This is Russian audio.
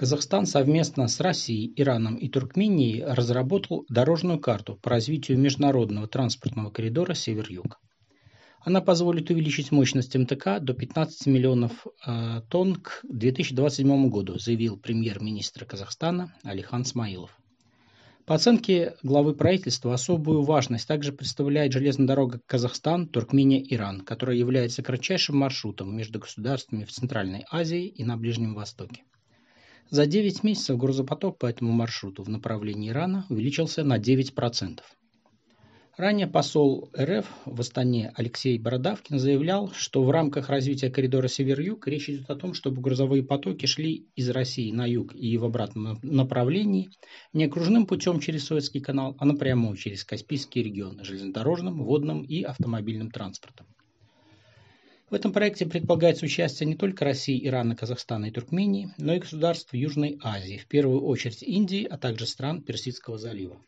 Казахстан совместно с Россией, Ираном и Туркменией разработал дорожную карту по развитию международного транспортного коридора Север-Юг. Она позволит увеличить мощность МТК до 15 миллионов э, тонн к 2027 году, заявил премьер-министр Казахстана Алихан Смаилов. По оценке главы правительства, особую важность также представляет железная дорога Казахстан, Туркмения, Иран, которая является кратчайшим маршрутом между государствами в Центральной Азии и на Ближнем Востоке. За 9 месяцев грузопоток по этому маршруту в направлении Ирана увеличился на 9%. Ранее посол РФ в Астане Алексей Бородавкин заявлял, что в рамках развития коридора Север-Юг речь идет о том, чтобы грузовые потоки шли из России на юг и в обратном направлении не окружным путем через Суэцкий канал, а напрямую через Каспийский регион железнодорожным, водным и автомобильным транспортом. В этом проекте предполагается участие не только России, Ирана, Казахстана и Туркмении, но и государств Южной Азии, в первую очередь Индии, а также стран Персидского залива.